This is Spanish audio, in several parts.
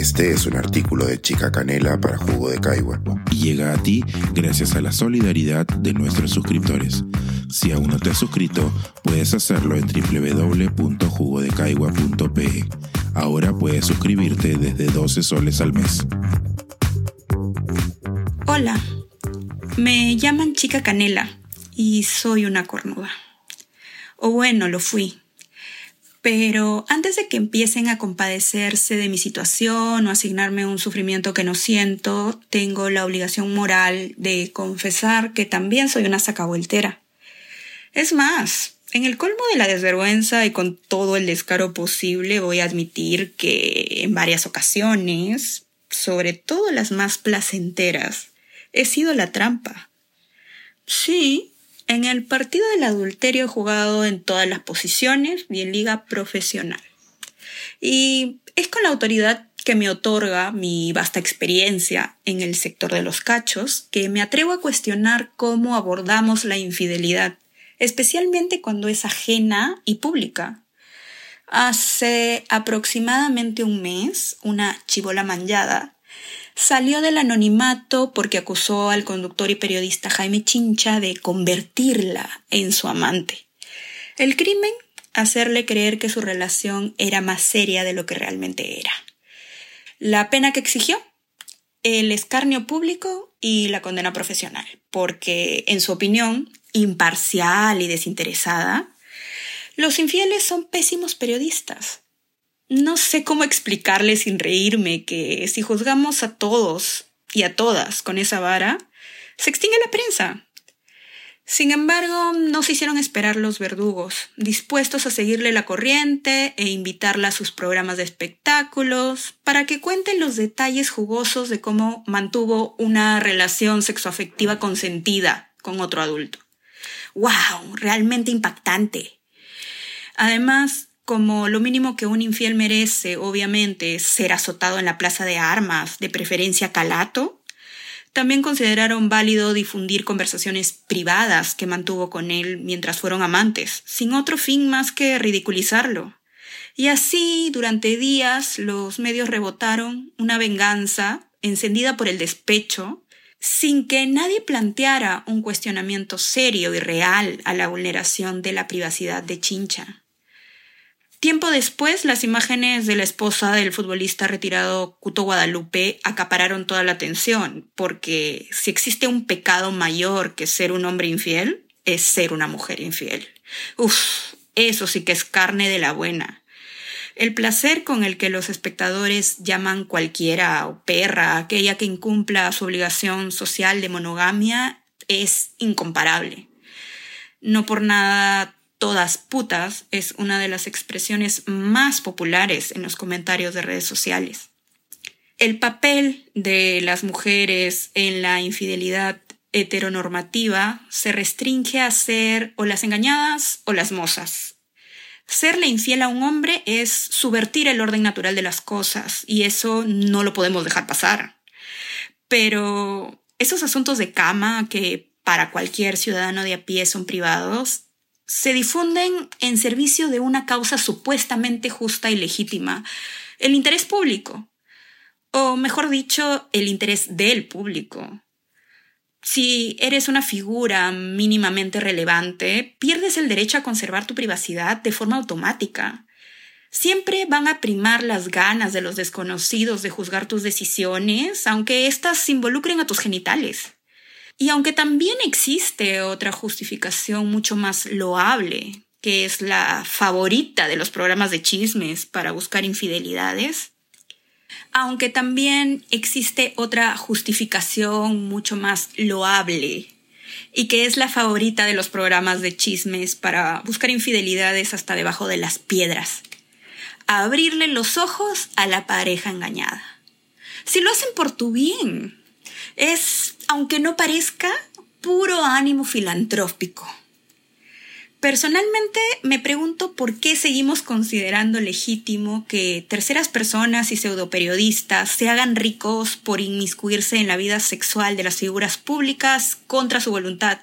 Este es un artículo de Chica Canela para Jugo de Caigua y llega a ti gracias a la solidaridad de nuestros suscriptores. Si aún no te has suscrito, puedes hacerlo en www.jugodecaigua.pe. Ahora puedes suscribirte desde 12 soles al mes. Hola, me llaman Chica Canela y soy una cornuda. O bueno, lo fui. Pero antes de que empiecen a compadecerse de mi situación o asignarme un sufrimiento que no siento, tengo la obligación moral de confesar que también soy una sacabueltera. Es más, en el colmo de la desvergüenza y con todo el descaro posible voy a admitir que en varias ocasiones, sobre todo las más placenteras, he sido la trampa. Sí, en el partido del adulterio he jugado en todas las posiciones y en liga profesional. Y es con la autoridad que me otorga mi vasta experiencia en el sector de los cachos que me atrevo a cuestionar cómo abordamos la infidelidad, especialmente cuando es ajena y pública. Hace aproximadamente un mes, una chivola manllada salió del anonimato porque acusó al conductor y periodista Jaime Chincha de convertirla en su amante. El crimen, hacerle creer que su relación era más seria de lo que realmente era. La pena que exigió, el escarnio público y la condena profesional, porque, en su opinión, imparcial y desinteresada, los infieles son pésimos periodistas no sé cómo explicarle sin reírme que si juzgamos a todos y a todas con esa vara, se extingue la prensa. Sin embargo, no se hicieron esperar los verdugos, dispuestos a seguirle la corriente e invitarla a sus programas de espectáculos para que cuenten los detalles jugosos de cómo mantuvo una relación sexoafectiva consentida con otro adulto. ¡Wow! Realmente impactante. Además, como lo mínimo que un infiel merece, obviamente, ser azotado en la plaza de armas, de preferencia calato, también consideraron válido difundir conversaciones privadas que mantuvo con él mientras fueron amantes, sin otro fin más que ridiculizarlo. Y así, durante días, los medios rebotaron una venganza encendida por el despecho, sin que nadie planteara un cuestionamiento serio y real a la vulneración de la privacidad de Chincha. Tiempo después, las imágenes de la esposa del futbolista retirado Cuto Guadalupe acapararon toda la atención, porque si existe un pecado mayor que ser un hombre infiel, es ser una mujer infiel. Uf, eso sí que es carne de la buena. El placer con el que los espectadores llaman cualquiera o perra aquella que incumpla su obligación social de monogamia es incomparable. No por nada todas putas es una de las expresiones más populares en los comentarios de redes sociales. El papel de las mujeres en la infidelidad heteronormativa se restringe a ser o las engañadas o las mozas. Serle infiel a un hombre es subvertir el orden natural de las cosas y eso no lo podemos dejar pasar. Pero esos asuntos de cama que para cualquier ciudadano de a pie son privados se difunden en servicio de una causa supuestamente justa y legítima, el interés público, o mejor dicho, el interés del público. Si eres una figura mínimamente relevante, pierdes el derecho a conservar tu privacidad de forma automática. Siempre van a primar las ganas de los desconocidos de juzgar tus decisiones, aunque éstas involucren a tus genitales. Y aunque también existe otra justificación mucho más loable, que es la favorita de los programas de chismes para buscar infidelidades, aunque también existe otra justificación mucho más loable y que es la favorita de los programas de chismes para buscar infidelidades hasta debajo de las piedras. Abrirle los ojos a la pareja engañada. Si lo hacen por tu bien, es, aunque no parezca, puro ánimo filantrópico. Personalmente me pregunto por qué seguimos considerando legítimo que terceras personas y pseudoperiodistas se hagan ricos por inmiscuirse en la vida sexual de las figuras públicas contra su voluntad,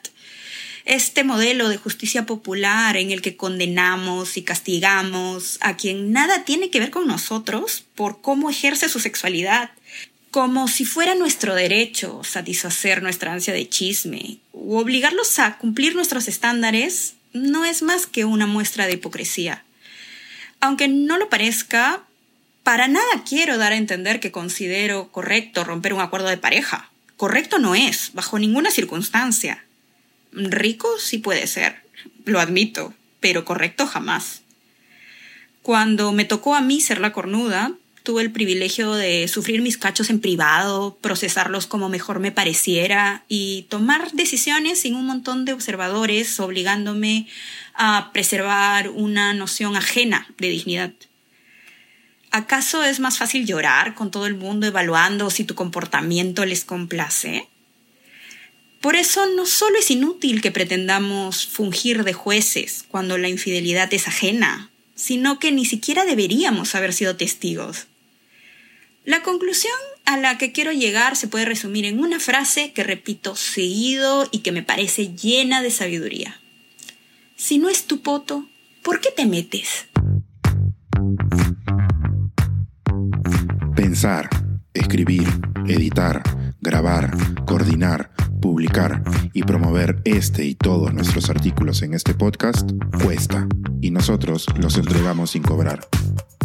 Este modelo de justicia popular en el que condenamos y castigamos a quien nada tiene que ver con nosotros por cómo ejerce su sexualidad, como si fuera nuestro derecho satisfacer nuestra ansia de chisme o obligarlos a cumplir nuestros estándares, no es más que una muestra de hipocresía. Aunque no lo parezca, para nada quiero dar a entender que considero correcto romper un acuerdo de pareja. Correcto no es, bajo ninguna circunstancia. Rico sí puede ser, lo admito, pero correcto jamás. Cuando me tocó a mí ser la cornuda, tuve el privilegio de sufrir mis cachos en privado, procesarlos como mejor me pareciera y tomar decisiones sin un montón de observadores obligándome a preservar una noción ajena de dignidad. ¿Acaso es más fácil llorar con todo el mundo evaluando si tu comportamiento les complace? Por eso no solo es inútil que pretendamos fungir de jueces cuando la infidelidad es ajena, sino que ni siquiera deberíamos haber sido testigos. La conclusión a la que quiero llegar se puede resumir en una frase que repito seguido y que me parece llena de sabiduría. Si no es tu poto, ¿por qué te metes? Pensar, escribir, editar, grabar, coordinar, publicar y promover este y todos nuestros artículos en este podcast cuesta y nosotros los entregamos sin cobrar.